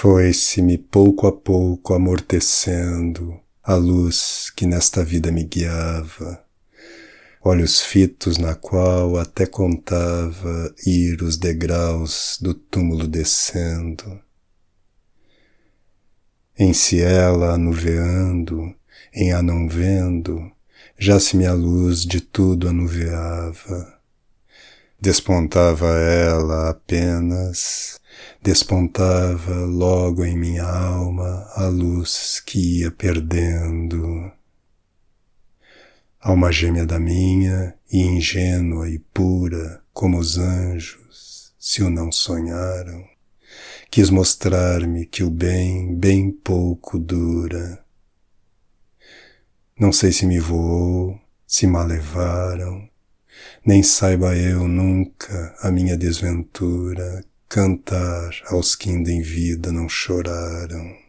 Foi-se-me pouco a pouco amortecendo a luz que nesta vida me guiava, olhos fitos na qual até contava ir os degraus do túmulo descendo. Em se ela anuveando, em a não vendo, já se me a luz de tudo anuviava. Despontava ela apenas, despontava logo em minha alma a luz que ia perdendo. Alma gêmea da minha, e ingênua e pura como os anjos, se o não sonharam, quis mostrar-me que o bem bem pouco dura. Não sei se me voou, se mal levaram, nem saiba eu nunca a minha desventura cantar aos que ainda em vida não choraram.